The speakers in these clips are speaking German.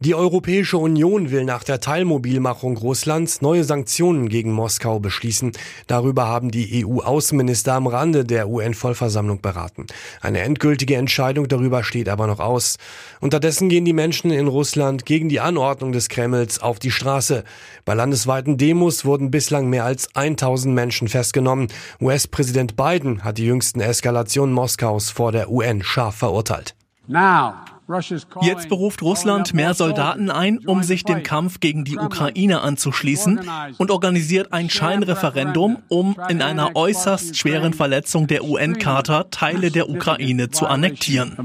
Die Europäische Union will nach der Teilmobilmachung Russlands neue Sanktionen gegen Moskau beschließen. Darüber haben die EU-Außenminister am Rande der UN-Vollversammlung beraten. Eine endgültige Entscheidung darüber steht aber noch aus. Unterdessen gehen die Menschen in Russland gegen die Anordnung des Kremls auf die Straße. Bei landesweiten Demos wurden bislang mehr als 1000 Menschen festgenommen. US-Präsident Biden hat die jüngsten Eskalationen Moskaus vor der UN scharf verurteilt. Now. Jetzt beruft Russland mehr Soldaten ein, um sich dem Kampf gegen die Ukraine anzuschließen und organisiert ein Scheinreferendum, um in einer äußerst schweren Verletzung der UN-Charta Teile der Ukraine zu annektieren.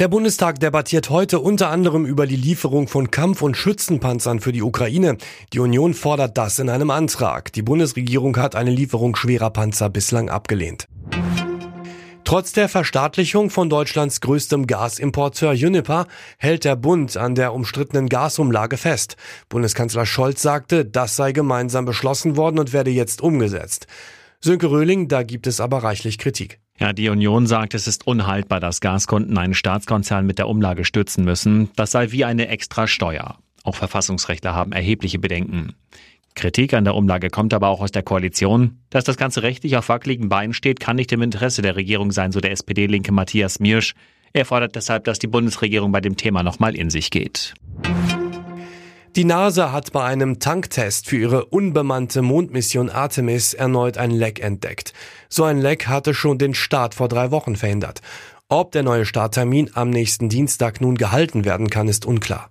Der Bundestag debattiert heute unter anderem über die Lieferung von Kampf- und Schützenpanzern für die Ukraine. Die Union fordert das in einem Antrag. Die Bundesregierung hat eine Lieferung schwerer Panzer bislang abgelehnt. Trotz der Verstaatlichung von Deutschlands größtem Gasimporteur Uniper hält der Bund an der umstrittenen Gasumlage fest. Bundeskanzler Scholz sagte, das sei gemeinsam beschlossen worden und werde jetzt umgesetzt. Sönke Röhling, da gibt es aber reichlich Kritik. Ja, die Union sagt, es ist unhaltbar, dass Gaskunden einen Staatskonzern mit der Umlage stützen müssen. Das sei wie eine extra Steuer. Auch Verfassungsrechtler haben erhebliche Bedenken. Kritik an der Umlage kommt aber auch aus der Koalition. Dass das Ganze rechtlich auf wackeligen Beinen steht, kann nicht im Interesse der Regierung sein, so der SPD-Linke Matthias Miersch. Er fordert deshalb, dass die Bundesregierung bei dem Thema nochmal in sich geht. Die NASA hat bei einem Tanktest für ihre unbemannte Mondmission Artemis erneut ein Leck entdeckt. So ein Leck hatte schon den Start vor drei Wochen verhindert. Ob der neue Starttermin am nächsten Dienstag nun gehalten werden kann, ist unklar.